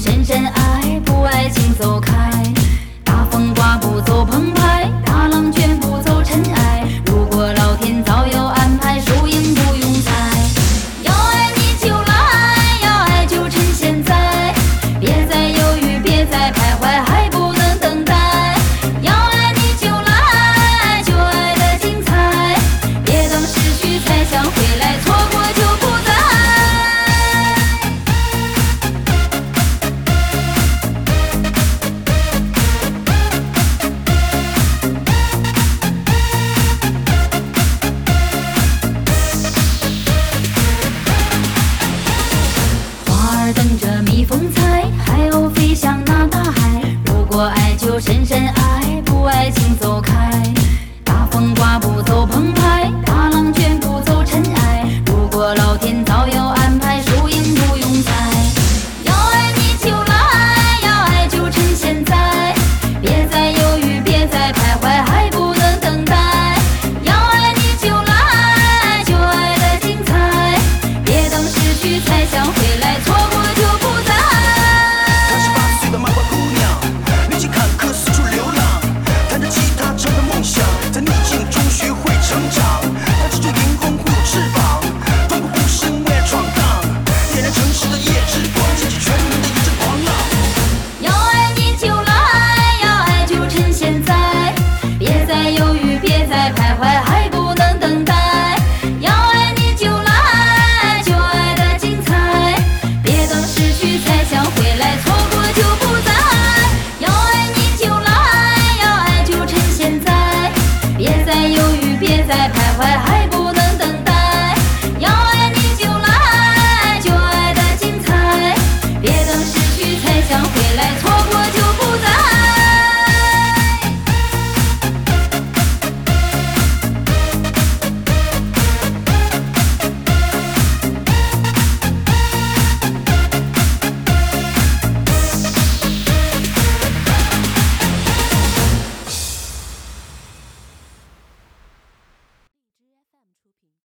深深爱